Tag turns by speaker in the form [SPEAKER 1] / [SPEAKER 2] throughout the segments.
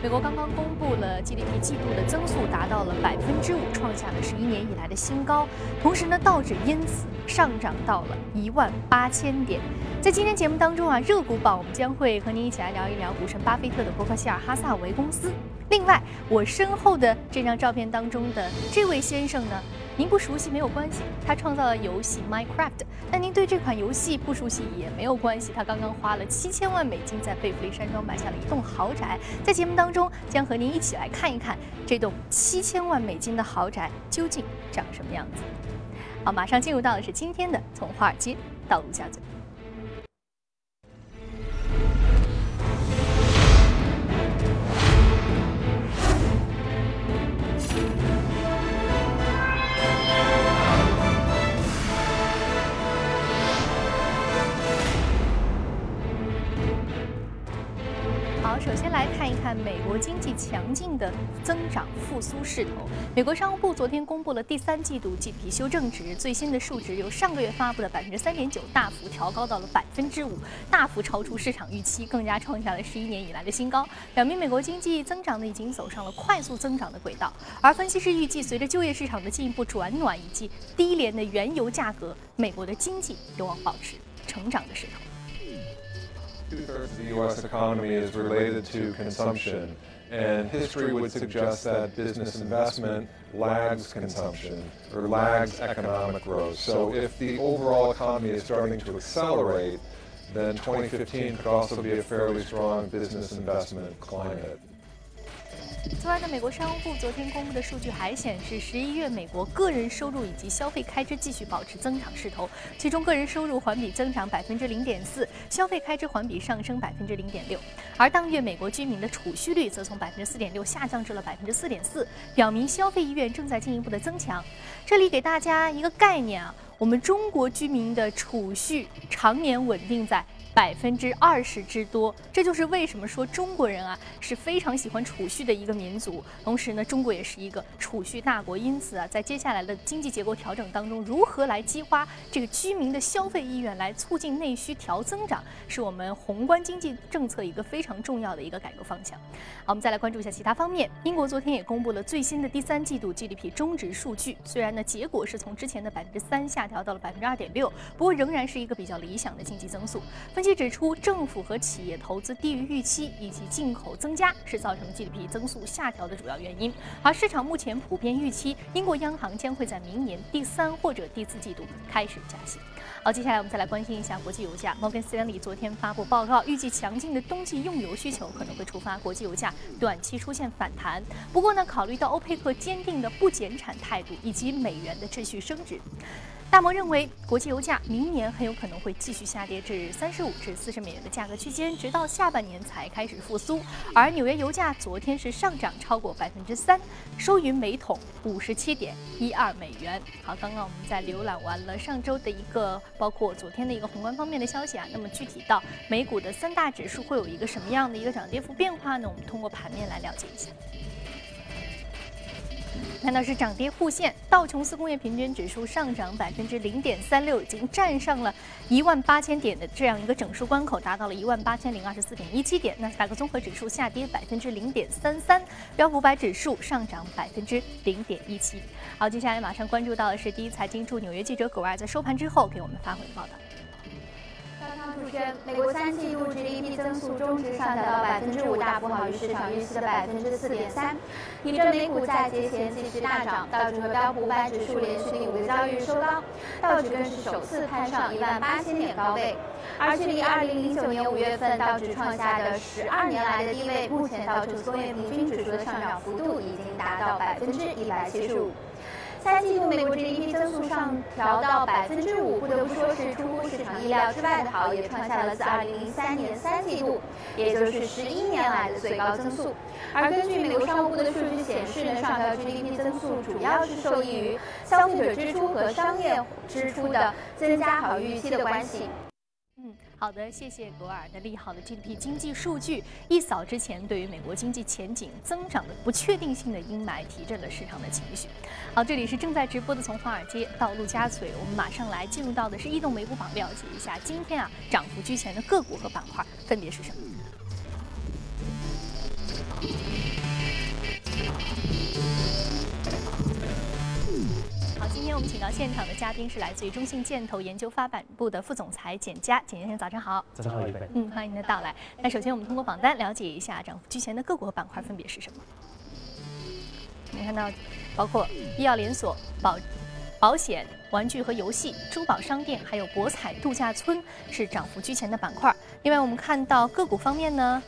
[SPEAKER 1] 美国刚刚公布了 GDP 季度的增速达到了百分之五，创下了十一年以来的新高。同时呢，道指因此上涨到了一万八千点。在今天节目当中啊，热股榜我们将会和您一起来聊一聊股神巴菲特的伯克希尔哈萨维公司。另外，我身后的这张照片当中的这位先生呢？您不熟悉没有关系，他创造了游戏 Minecraft。但您对这款游戏不熟悉也没有关系，他刚刚花了七千万美金在贝弗利山庄买下了一栋豪宅。在节目当中，将和您一起来看一看这栋七千万美金的豪宅究竟长什么样子。好，马上进入到的是今天的从华尔街到陆家嘴。强劲的增长复苏势头。美国商务部昨天公布了第三季度 GDP 修正值，最新的数值由上个月发布的百分之三点九大幅调高到了百分之五，大幅超出市场预期，更加创下了十一年以来的新高，表明美国经济增长呢已经走上了快速增长的轨道。而分析师预计，随着就业市场的进一步转暖以及低廉的原油价格，美国的经济有望保持成长的势头。
[SPEAKER 2] Two-thirds of the U.S. economy is related to consumption, and history would suggest that business investment lags consumption or lags economic growth. So if the overall economy is starting to accelerate, then 2015 could also be a fairly strong business investment climate.
[SPEAKER 1] 此外呢，美国商务部昨天公布的数据还显示，十一月美国个人收入以及消费开支继续保持增长势头，其中个人收入环比增长百分之零点四，消费开支环比上升百分之零点六。而当月美国居民的储蓄率则从百分之四点六下降至了百分之四点四，表明消费意愿正在进一步的增强。这里给大家一个概念啊，我们中国居民的储蓄常年稳定在。百分之二十之多，这就是为什么说中国人啊是非常喜欢储蓄的一个民族。同时呢，中国也是一个储蓄大国，因此啊，在接下来的经济结构调整当中，如何来激发这个居民的消费意愿，来促进内需调增长，是我们宏观经济政策一个非常重要的一个改革方向。好，我们再来关注一下其他方面。英国昨天也公布了最新的第三季度 GDP 中值数据，虽然呢结果是从之前的百分之三下调到了百分之二点六，不过仍然是一个比较理想的经济增速。分析。指出，政府和企业投资低于预期，以及进口增加是造成 GDP 增速下调的主要原因。而市场目前普遍预期，英国央行将会在明年第三或者第四季度开始加息。好，接下来我们再来关心一下国际油价。摩根斯丹利昨天发布报告，预计强劲的冬季用油需求可能会触发国际油价短期出现反弹。不过呢，考虑到欧佩克坚定的不减产态度以及美元的秩序升值。大摩认为，国际油价明年很有可能会继续下跌至三十五至四十美元的价格区间，直到下半年才开始复苏。而纽约油价昨天是上涨超过百分之三，收于每桶五十七点一二美元。好，刚刚我们在浏览完了上周的一个，包括昨天的一个宏观方面的消息啊。那么具体到美股的三大指数会有一个什么样的一个涨跌幅变化呢？我们通过盘面来了解一下。看到是涨跌互现，道琼斯工业平均指数上涨百分之零点三六，已经站上了一万八千点的这样一个整数关口，达到了一万八千零二十四点一七点。纳斯达克综合指数下跌百分之零点三三，标普五百指数上涨百分之零点一七。好，接下来马上关注到的是第一财经驻纽约记者葛尔在收盘之后给我们发回的报道。
[SPEAKER 3] 主圈，美国三季度 GDP 增速中值上调到百分之五，大幅好于市场预期的百分之四点三。引证美股在节前继续大涨，道指和标普五百指数连续第五个交易日收高，道指更是首次攀上一万八千点高位。而距离二零零九年五月份道指创下的十二年来的低位，目前道琼斯工业平均指数的上涨幅度已经达到百分之一百七十五。三季度美国 GDP 增速上调到百分之五，不得不说是出乎市场意料之外的好，也创下了自二零零三年三季度，也就是十一年来的最高增速。而根据美国商务部的数据显示呢，上调 GDP 增速主要是受益于消费者支出和商业支出的增加和预期的关系。
[SPEAKER 1] 好的，谢谢格尔的利好的 GDP 经济数据，一扫之前对于美国经济前景增长的不确定性的阴霾，提振了市场的情绪。好，这里是正在直播的从华尔街到陆家嘴，我们马上来进入到的是异动美股榜，了解一下今天啊涨幅居前的个股和板块分别是什么。我们请到现场的嘉宾是来自于中信建投研究发展部的副总裁简佳，简先生早上好。
[SPEAKER 4] 早上好，一
[SPEAKER 1] 飞。嗯，欢迎您的到来。那首先我们通过榜单了解一下涨幅居前的个股和板块分别是什么。我们看到，包括医药连锁、保保险、玩具和游戏、珠宝商店，还有博彩度假村是涨幅居前的板块。另外，我们看到个股方面呢，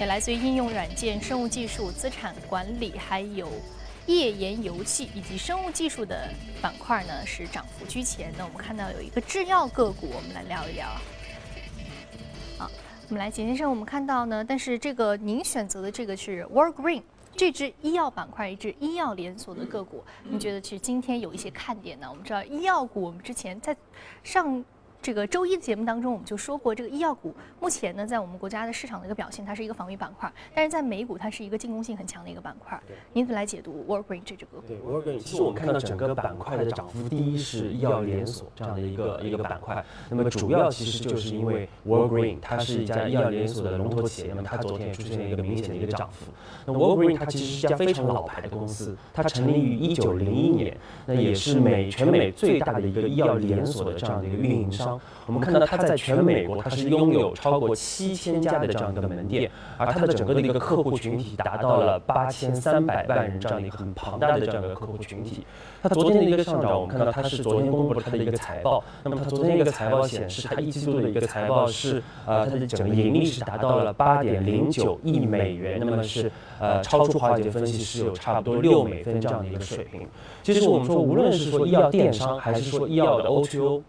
[SPEAKER 1] 也来自于应用软件、生物技术、资产管理，还有。页岩油气以及生物技术的板块呢是涨幅居前那。我们看到有一个制药个股，我们来聊一聊。好，我们来简先生，我们看到呢，但是这个您选择的这个是 World Green 这支医药板块，一支医药连锁的个股，您觉得其实今天有一些看点呢？我们知道医药股，我们之前在上。这个周一的节目当中，我们就说过，这个医药股目前呢，在我们国家的市场的一个表现，它是一个防御板块；但是在美股，它是一个进攻性很强的一个板块。您怎么来解读 w o r g r e e n 这只个股？
[SPEAKER 4] 对 w o r g r e e n 其实我们看到整个板块的涨幅，第一是医药连锁这样的一个一个板块。那么主要其实就是因为 w o r g r e e n 它是一家医药连锁的龙头企业，那么它昨天也出现了一个明显的一个涨幅。那 w o r g r e e n 它其实是一家非常老牌的公司，它成立于一九零一年，那也是美全美最大的一个医药连锁的这样的一个运营商。我们看到它。在全美国，它是拥有超过七千家的这样一个门店，而它的整个的一个客户群体达到了八千三百万人这样一个很庞大的这样一个客户群体。它昨天的一个上涨，我们看到它是昨天公布了它的一个财报。那么它昨天一个财报显示，它一季度的一个财报是，呃，它的整个盈利是达到了八点零九亿美元，那么是呃超出华尔街分析师有差不多六美分这样的一个水平。其实我们说，无论是说医药电商，还是说医药的 O2O。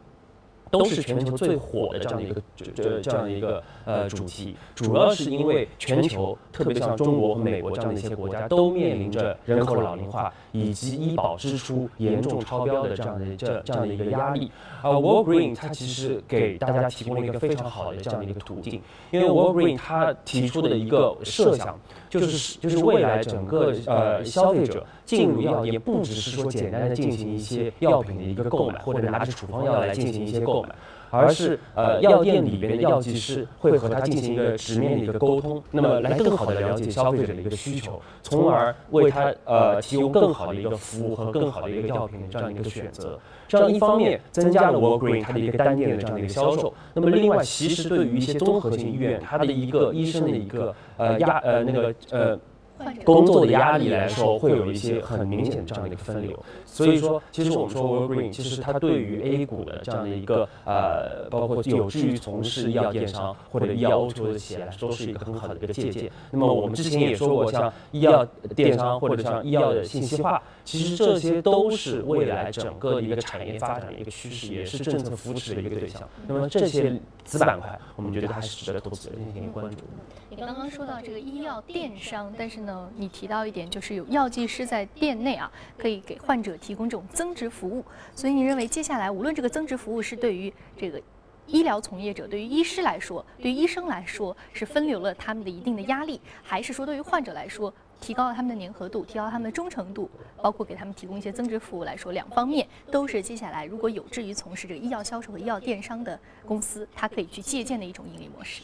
[SPEAKER 4] 都是全球最火的这样的一个这这样的一个呃主题，主要是因为全球，特别像中国和美国这样的一些国家，都面临着人口老龄化以及医保支出严重超标的这样的这这样的一个压力。而 Walgreen 它其实给大家提供了一个非常好的这样的一个途径，因为 Walgreen 它提出的一个设想就是就是未来整个呃消费者进入药店，不只是说简单的进行一些药品的一个购买，或者拿着处方药来进行一些购买。而是呃，药店里边的药剂师会和他进行一个直面的一个沟通，那么来更好的了解消费者的一个需求，从而为他呃提供更好的一个服务和更好的一个药品的这样一个选择。这样一方面增加了 Walgreen 它的一个单店的这样的一个销售，那么另外其实对于一些综合性医院，它的一个医生的一个呃压呃那个呃。工作的压力来说，会有一些很明显的这样的一个分流。所以说，其实我们说 w o r Green，其实它对于 A 股的这样的一个呃，包括有志于从事医药电商或者医药 O2O 的企业来说，都是一个很好的一个借鉴。那么我们之前也说过，像医药电商或者像医药的信息化，其实这些都是未来整个一个产业发展的一个趋势，也是政策扶持的一个对象。那么这些子板块，我们觉得还是值得投资者进行关注。
[SPEAKER 1] 你刚刚说到这个医药电商，但是呢，你提到一点就是有药剂师在店内啊，可以给患者提供这种增值服务。所以你认为接下来无论这个增值服务是对于这个医疗从业者、对于医师来说、对于医生来说是分流了他们的一定的压力，还是说对于患者来说提高了他们的粘合度、提高他们的忠诚度，包括给他们提供一些增值服务来说，两方面都是接下来如果有志于从事这个医药销售和医药电商的公司，它可以去借鉴的一种盈利模式。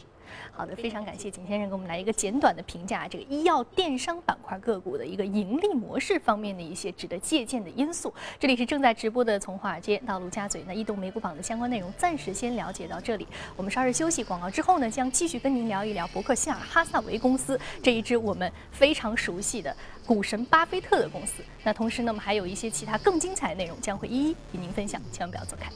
[SPEAKER 1] 好的，非常感谢景先生给我们来一个简短的评价，这个医药电商板块个股的一个盈利模式方面的一些值得借鉴的因素。这里是正在直播的从华尔街到陆家嘴，那移动美股榜的相关内容暂时先了解到这里。我们稍事休息，广告之后呢，将继续跟您聊一聊伯克希尔哈萨维公司这一支我们非常熟悉的股神巴菲特的公司。那同时呢，我们还有一些其他更精彩的内容将会一一与您分享，千万不要走开。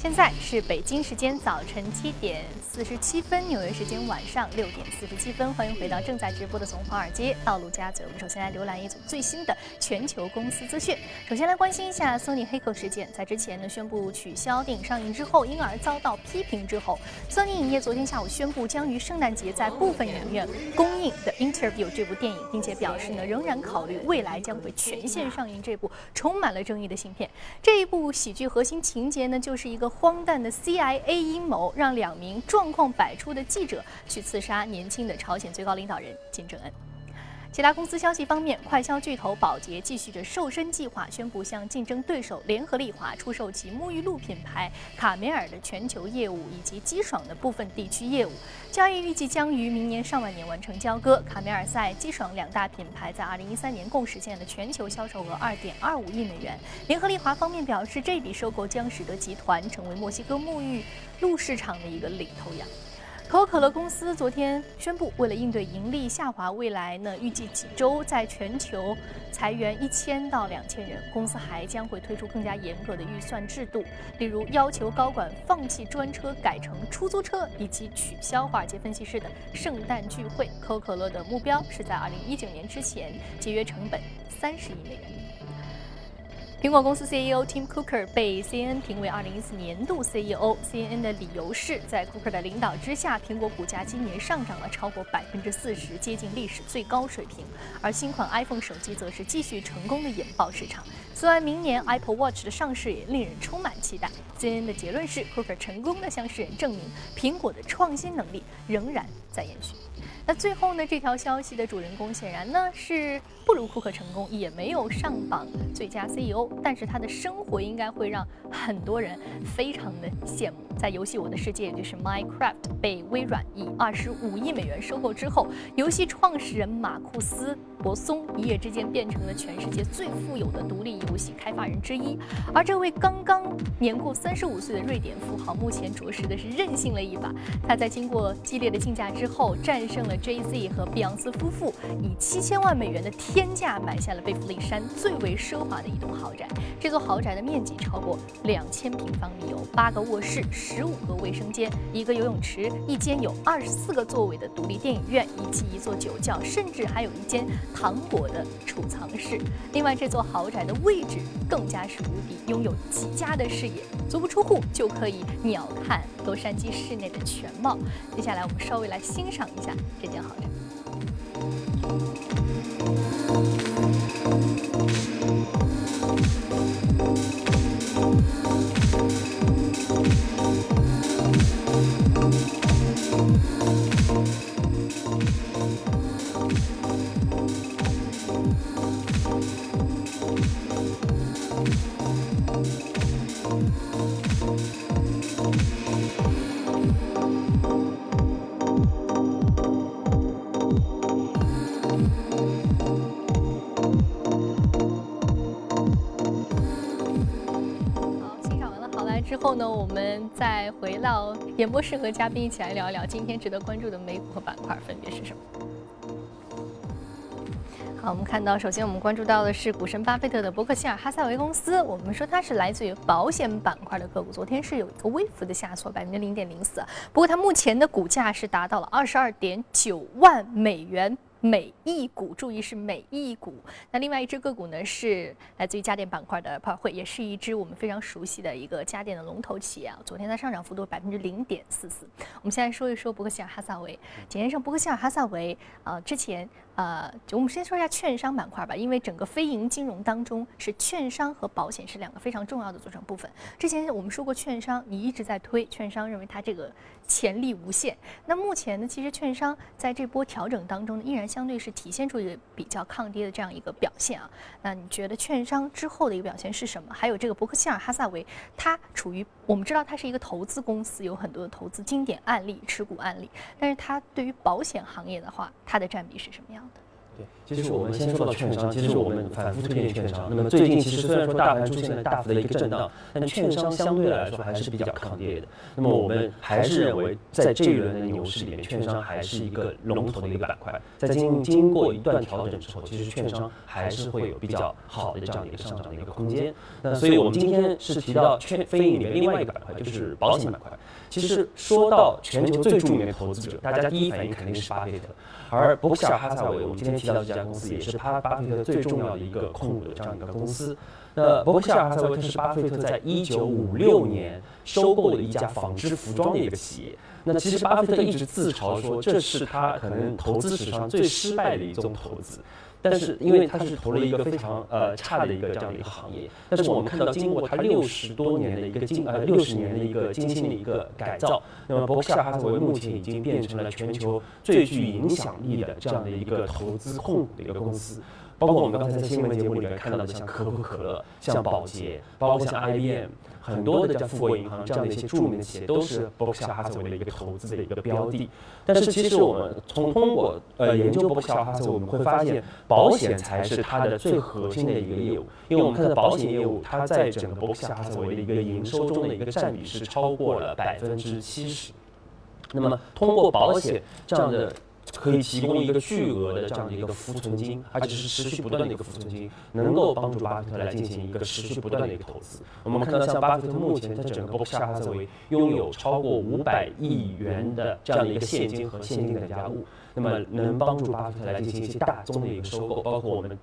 [SPEAKER 1] 现在是北京时间早晨七点四十七分，纽约时间晚上六点四十七分。欢迎回到正在直播的从华尔街到陆家嘴。我们首先来浏览一组最新的全球公司资讯。首先来关心一下 Sony 黑客事件，在之前呢宣布取消电影上映之后，因而遭到批评之后，Sony 影业昨天下午宣布将于圣诞节在部分影院公映的 Interview 这部电影，并且表示呢仍然考虑未来将会全线上映这部充满了争议的芯片。这一部喜剧核心情节呢就是一个。荒诞的 CIA 阴谋，让两名状况百出的记者去刺杀年轻的朝鲜最高领导人金正恩。其他公司消息方面，快消巨头宝洁继续着瘦身计划，宣布向竞争对手联合利华出售其沐浴露品牌卡梅尔的全球业务以及机爽的部分地区业务。交易预计将于明年上半年完成交割。卡梅尔赛、机爽两大品牌在2013年共实现了全球销售额2.25亿美元。联合利华方面表示，这笔收购将使得集团成为墨西哥沐浴露市场的一个领头羊。可口可乐公司昨天宣布，为了应对盈利下滑，未来呢预计几周在全球裁员一千到两千人。公司还将会推出更加严格的预算制度，例如要求高管放弃专车改成出租车，以及取消华尔街分析师的圣诞聚会。可口可乐的目标是在二零一九年之前节约成本三十亿美元。苹果公司 CEO Tim Cooker 被 CNN 评为2014年度 CEO。CNN 的理由是在 Cooker 的领导之下，苹果股价今年上涨了超过百分之四十，接近历史最高水平。而新款 iPhone 手机则是继续成功的引爆市场。此外，明年 Apple Watch 的上市也令人充满期待。CNN 的结论是，Cooker 成功的向世人证明，苹果的创新能力仍然在延续。那最后呢？这条消息的主人公显然呢是不如库克成功，也没有上榜最佳 CEO，但是他的生活应该会让很多人非常的羡慕。在游戏《我的世界》也就是 Minecraft 被微软以二十五亿美元收购之后，游戏创始人马库斯·博松一夜之间变成了全世界最富有的独立游戏开发人之一。而这位刚刚年过三十五岁的瑞典富豪，目前着实的是任性了一把。他在经过激烈的竞价之后，战胜了 Jay Z 和碧昂斯夫妇，以七千万美元的天价买下了贝弗利山最为奢华的一栋豪宅。这座豪宅的面积超过两千平方米，有八个卧室。十五个卫生间，一个游泳池，一间有二十四个座位的独立电影院，以及一座酒窖，甚至还有一间糖果的储藏室。另外，这座豪宅的位置更加是无敌，拥有极佳的视野，足不出户就可以鸟瞰洛杉矶市内的全貌。接下来，我们稍微来欣赏一下这件豪宅。呢，我们再回到演播室和嘉宾一起来聊一聊今天值得关注的美股和板块分别是什么。好，我们看到，首先我们关注到的是股神巴菲特的伯克希尔哈撒韦公司。我们说它是来自于保险板块的个股，昨天是有一个微幅的下挫，百分之零点零四。不过它目前的股价是达到了二十二点九万美元。每一股，注意是每一股。那另外一只个股呢，是来自于家电板块的普尔惠，也是一只我们非常熟悉的一个家电的龙头企业啊。昨天它上涨幅度百分之零点四四。我们先来说一说伯克希尔哈萨维。简先生，伯克希尔哈萨维啊，之前呃，就我们先说一下券商板块吧，因为整个非银金融当中是券商和保险是两个非常重要的组成部分。之前我们说过券商，你一直在推券商，认为它这个潜力无限。那目前呢，其实券商在这波调整当中呢，依然。相对是体现出一个比较抗跌的这样一个表现啊，那你觉得券商之后的一个表现是什么？还有这个伯克希尔哈萨维，它处于我们知道它是一个投资公司，有很多的投资经典案例、持股案例，但是它对于保险行业的话，它的占比是什么样的？
[SPEAKER 4] 其实我们先说到券商，其实我们反复推荐券商。那么最近其实虽然说大盘出现了大幅的一个震荡，但券商相对来说还是比较抗跌的。那么我们还是认为，在这一轮的牛市里面，券商还是一个龙头的一个板块。在经经过一段调整之后，其实券商还是会有比较好的这样的一个上涨的一个空间。那所以我们今天是提到券非里面另外一个板块，就是保险板块。其实说到全球最著名的投资者，大家第一反应肯定是巴菲特。而伯克夏尔哈撒韦，我们今天提到这家公司，也是巴巴菲特最重要的一个控股的这样一个公司。那伯克希尔哈撒韦，它是巴菲特在一九五六年收购的一家纺织服装的一个企业。那其实巴菲特一直自嘲说，这是他可能投资史上最失败的一宗投资。但是，因为它是投了一个非常呃差的一个这样的一个行业，但是我们看到经过它六十多年的一个精呃六十年的一个精心的一个改造，那么伯克希尔哈撒韦目前已经变成了全球最具影响力的这样的一个投资控股的一个公司。包括我们刚才在新闻节目里面看到的，像可口可乐、像宝洁，包括像 IBM。很多的像富国银行这样的一些著名的企业，都是伯克夏哈撒韦的一个投资的一个标的。但是其实我们从通过呃研究伯克夏哈撒韦，我们会发现保险才是它的最核心的一个业务。因为我们看到保险业务，它在整个伯克夏哈撒韦的一个营收中的一个占比是超过了百分之七十。那么通过保险这样的。可以提供一个巨额的这样的一个浮存金，而且是持续不断的一个浮存金，能够帮助巴菲特来进行一个持续不断的一个投资。我们看到，像巴菲特目前在整个伯克夏哈撒韦拥有超过五百亿元的这样的一个现金和现金等价物，那么能帮助巴菲特来进行一些大宗的一个收购，包括我们。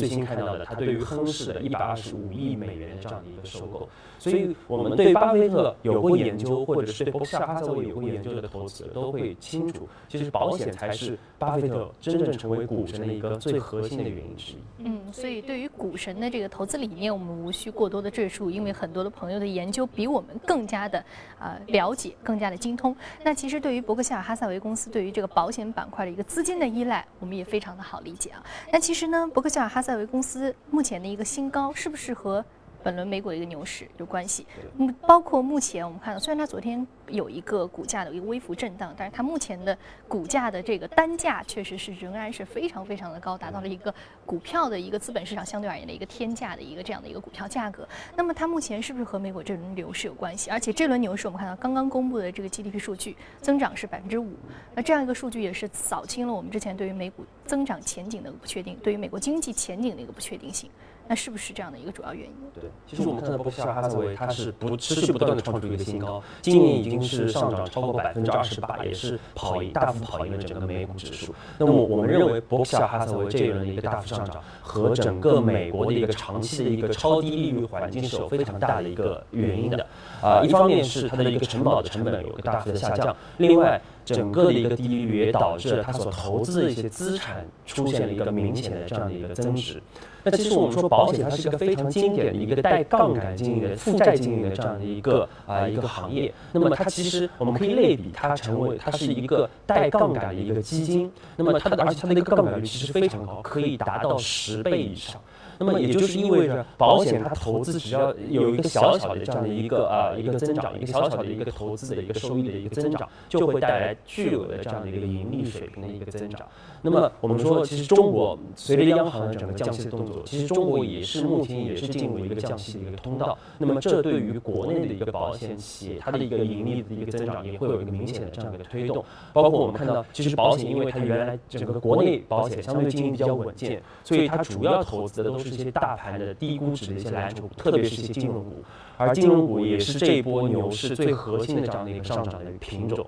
[SPEAKER 4] 最新看到的，他对于亨氏的一百二十五亿美元的这样的一个收购，所以我们对巴菲特有过研究，或者是对伯克夏哈撒韦有过研究的投资者都会清楚，其实保险才是巴菲特真正成为股神的一个最核心的原因之一。
[SPEAKER 1] 嗯，所以对于股神的这个投资理念，我们无需过多的赘述，因为很多的朋友的研究比我们更加的呃了解，更加的精通。那其实对于伯克夏尔哈撒韦公司对于这个保险板块的一个资金的依赖，我们也非常的好理解啊。那其实呢，伯克夏尔哈赛维公司目前的一个新高，是不是和本轮美股的一个牛市有关系？嗯，包括目前我们看到，虽然它昨天。有一个股价的一个微幅震荡，但是它目前的股价的这个单价确实是仍然是非常非常的高，达到了一个股票的一个资本市场相对而言的一个天价的一个这样的一个股票价格。那么它目前是不是和美股这轮牛市有关系？而且这轮牛市我们看到刚刚公布的这个 GDP 数据增长是百分之五，那这样一个数据也是扫清了我们之前对于美股增长前景的不确定，对于美国经济前景的一个不确定性。那是不是这样的一个主要原因？
[SPEAKER 4] 对，其实我们看到伯克夏哈撒韦它是不持续不断的创出一个新高，今年已经。是上涨超过百分之二十八，也是跑赢大幅跑赢了整个美股指数。那么我们认为伯克夏哈撒韦这一轮的一个大幅上涨，和整个美国的一个长期的一个超低利率环境是有非常大的一个原因的。啊，一方面是它的一个承保的成本有个大幅的下降，另外整个的一个低利率也导致了它所投资的一些资产出现了一个明显的这样的一个增值。那其实我们说保险它是一个非常经典的一个带杠杆经营的负债经营的这样的一个啊一个行业。那么它其实我们可以类比它成为它是一个带杠杆的一个基金。那么它的而且它的一个杠杆率其实非常高，可以达到十倍以上。那么也就是意味着，保险它投资只要有一个小小的这样的一个啊一个增长，一个小小的一个投资的一个收益的一个增长，就会带来巨额的这样的一个盈利水平的一个增长。那么我们说，其实中国随着央行的整个降息的动作，其实中国也是目前也是进入一个降息的一个通道。那么这对于国内的一个保险企业，它的一个盈利的一个增长也会有一个明显的这样的一个推动。包括我们看到，其实保险因为它原来整个国内保险相对经营比较稳健，所以它主要投资的都是一些大盘的低估值的一些蓝筹股，特别是一些金融股。而金融股也是这一波牛市最核心的这样的一个上涨的一个品种。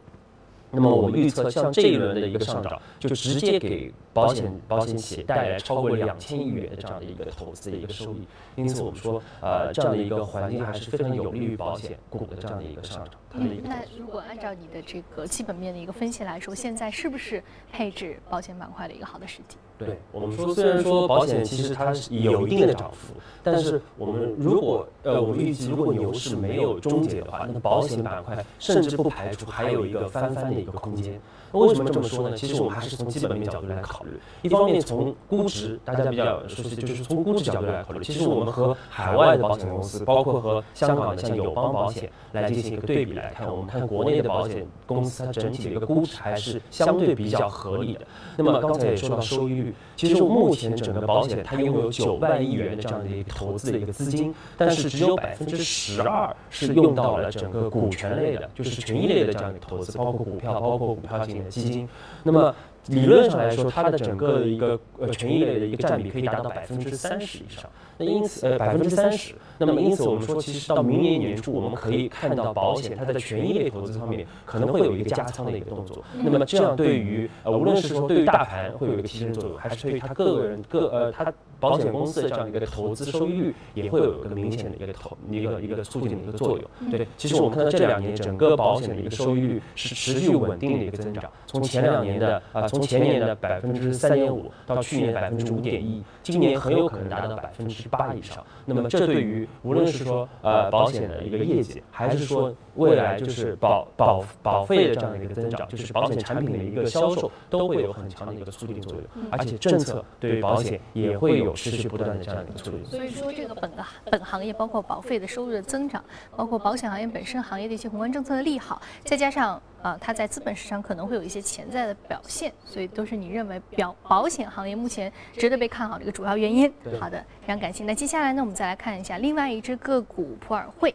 [SPEAKER 4] 那么我们预测，像这一轮的一个上涨，就直接给保险保险企业带来超过两千亿元的这样的一个投资的一个收益。因此，我们说，呃，这样的一个环境还是非常有利于保险股的这样的一个上涨。
[SPEAKER 1] 嗯，那如果按照你的这个基本面的一个分析来说，现在是不是配置保险板块的一个好的时机？
[SPEAKER 4] 对我们说，虽然说保险其实它是有一定的涨幅，但是我们如果呃，我们预计如果牛市没有终结的话，那保险板块甚至不排除还有一个翻番的一个空间。那为什么这么说呢？其实我们还是从基本面角度来考虑。一方面从估值，大家比较熟悉，就是从估值角度来考虑。其实我们和海外的保险公司，包括和香港的像友邦保险来进行一个对比来看，我们看国内的保险公司它整体的一个估值还是相对比较合理的。那么刚才也说到收益率，其实目前整个保险它拥有九万亿元的这样的一个投资的一个资金，但是只有百分之十二是用到了整个股权类的，就是权益类的这样一个投资，包括股票，包括股票型的基金。那么理论上来说，它的整个的一个呃权益类的一个占比可以达到百分之三十以上。那因此，呃，百分之三十。那么因此，我们说，其实到明年年初，我们可以看到保险它在权益类投资方面可能会有一个加仓的一个动作。那么这样对于呃，无论是说对于大盘会有一个提升作用，还是对于它个人个呃它保险公司的这样一个投资收益率，也会有一个明显的一个投一个一个促进的一个作用。对，其实我们看到这两年整个保险的一个收益率是持续稳定的一个增长，从前两年的啊，从前年的百分之三点五到去年百分之五点一，今年很有可能达到百分之八以上。那么这对于无论是说呃保险的一个业绩，还是说未来就是保保保费的这样的一个增长，就是保险产品的一个销售都会有很强的一个促进作用，而且政策对于保险也会有持续不断的这样的一个促进。
[SPEAKER 1] 所以说，这个本个本行业包括保费的收入的增长，包括保险行业本身行业的一些宏观政策的利好，再加上啊，它在资本市场可能会有一些潜在的表现，所以都是你认为表保险行业目前值得被看好的一个主要原因。好的，非常感谢。那接下来呢，我们再来看一下另外一只个股普尔惠，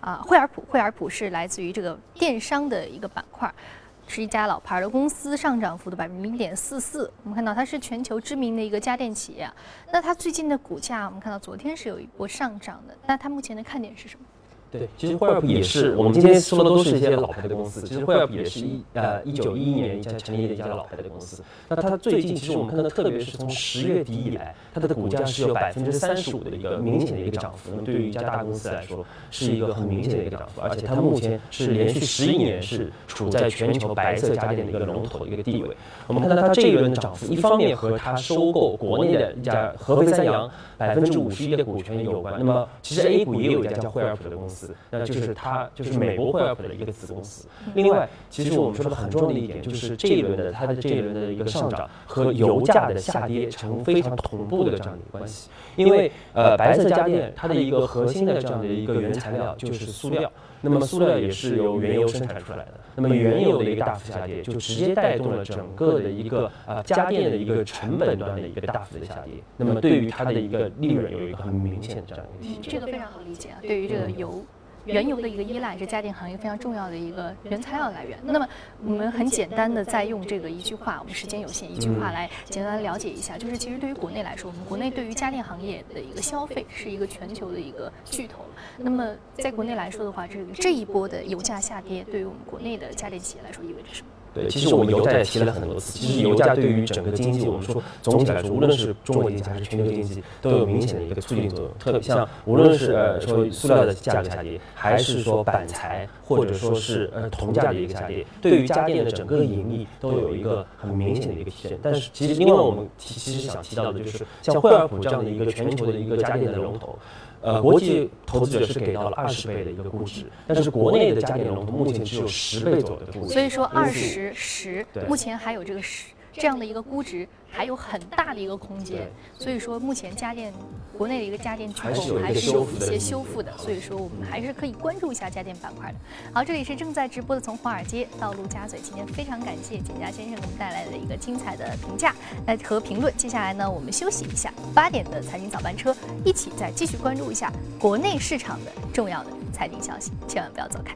[SPEAKER 1] 啊，惠而浦，惠而浦是来自于这个电商的一个板块。是一家老牌的公司，上涨幅度百分之零点四四。我们看到它是全球知名的一个家电企业，那它最近的股价，我们看到昨天是有一波上涨的。那它目前的看点是什么？
[SPEAKER 4] 对，其实惠而浦也是我们今天说的都是一些老牌的公司。其实惠而浦也是一呃一九一一年一家成立的一家老牌的公司。那它最近其实我们看到，特别是从十月底以来，它的股价是有百分之三十五的一个明显的一个涨幅。那么对于一家大公司来说，是一个很明显的一个涨幅。而且它目前是连续十一年是处在全球白色家电的一个龙头的一个地位。我们看到它这一轮的涨幅，一方面和它收购国内的一家合肥三洋百分之五十一的股权有关。那么其实 A 股也有一家叫惠而浦的公司。那就是它，就是美国惠而浦的一个子公司。另外，其实我们说的很重要的一点，就是这一轮的它的这一轮的一个上涨和油价的下跌成非常同步的这样的一个关系。因为呃，白色家电它的一个核心的这样的一个原材料就是塑料，那么塑料也是由原油生产出来的。那么原油的一个大幅下跌，就直接带动了整个的一个呃家电的一个成本端的一个大幅的下跌。那么对于它的一个利润有一个很明显的这样一个提
[SPEAKER 1] 升。这个非常好理解啊，对于这个油。原油的一个依赖是家电行业非常重要的一个原材料来源。那么我们很简单的再用这个一句话，我们时间有限，一句话来简单了解一下，就是其实对于国内来说，我们国内对于家电行业的一个消费是一个全球的一个巨头。那么在国内来说的话，这个这一波的油价下跌，对于我们国内的家电企业来说意味着什么？
[SPEAKER 4] 对，其实我们油价也提了很多次。其实油价对于整个经济，我们说总体来说，无论是中国经济还是全球经济，都有明显的一个促进作用。特别像无论是呃说塑料的价格下跌，还是说板材或者说是呃铜价的一个下跌，对于家电的整个盈利都有一个很明显的一个提升。但是其实，另外我们提其实想提到的就是像惠而浦这样的一个全球的一个家电的龙头。呃，国际投资者是给到了二十倍的一个估值，但是国内的家电龙头目前只有十倍左右的估值。
[SPEAKER 1] 所以说二十十，目前还有这个十。这样的一个估值还有很大的一个空间，所以说目前家电国内的一个家电巨头还是有一些修复的，所以说我们还是可以关注一下家电板块的。好，这里是正在直播的从华尔街到陆家嘴，今天非常感谢简家先生给我们带来的一个精彩的评价来和评论。接下来呢，我们休息一下，八点的财经早班车一起再继续关注一下国内市场的重要的财经消息，千万不要走开。